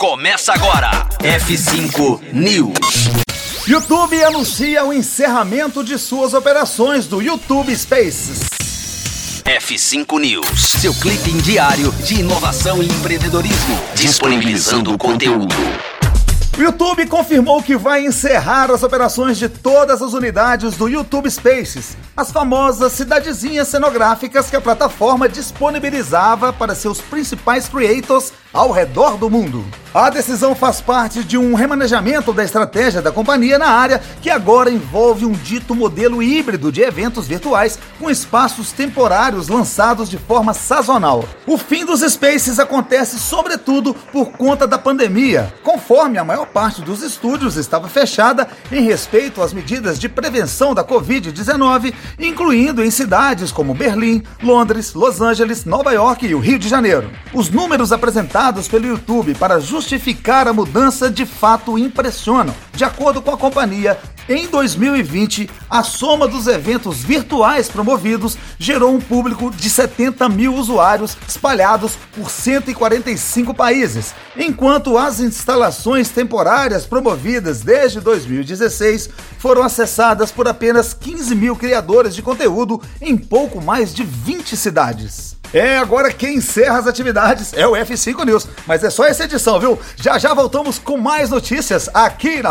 Começa agora. F5 News. YouTube anuncia o encerramento de suas operações do YouTube Spaces. F5 News, seu clipe diário de inovação e empreendedorismo, disponibilizando o conteúdo. O YouTube confirmou que vai encerrar as operações de todas as unidades do YouTube Spaces, as famosas cidadezinhas cenográficas que a plataforma disponibilizava para seus principais creators ao redor do mundo. A decisão faz parte de um remanejamento da estratégia da companhia na área, que agora envolve um dito modelo híbrido de eventos virtuais com espaços temporários lançados de forma sazonal. O fim dos Spaces acontece sobretudo por conta da pandemia, conforme a maior parte dos estúdios estava fechada em respeito às medidas de prevenção da Covid-19, incluindo em cidades como Berlim, Londres, Los Angeles, Nova York e o Rio de Janeiro. Os números apresentados pelo YouTube para justificar a mudança de fato impressionam. De acordo com a companhia, em 2020, a soma dos eventos virtuais promovidos gerou um público de 70 mil usuários espalhados por 145 países, enquanto as instalações temporárias promovidas desde 2016 foram acessadas por apenas 15 mil criadores de conteúdo em pouco mais de 20 cidades. É, agora quem encerra as atividades é o F5 News. Mas é só essa edição, viu? Já já voltamos com mais notícias aqui na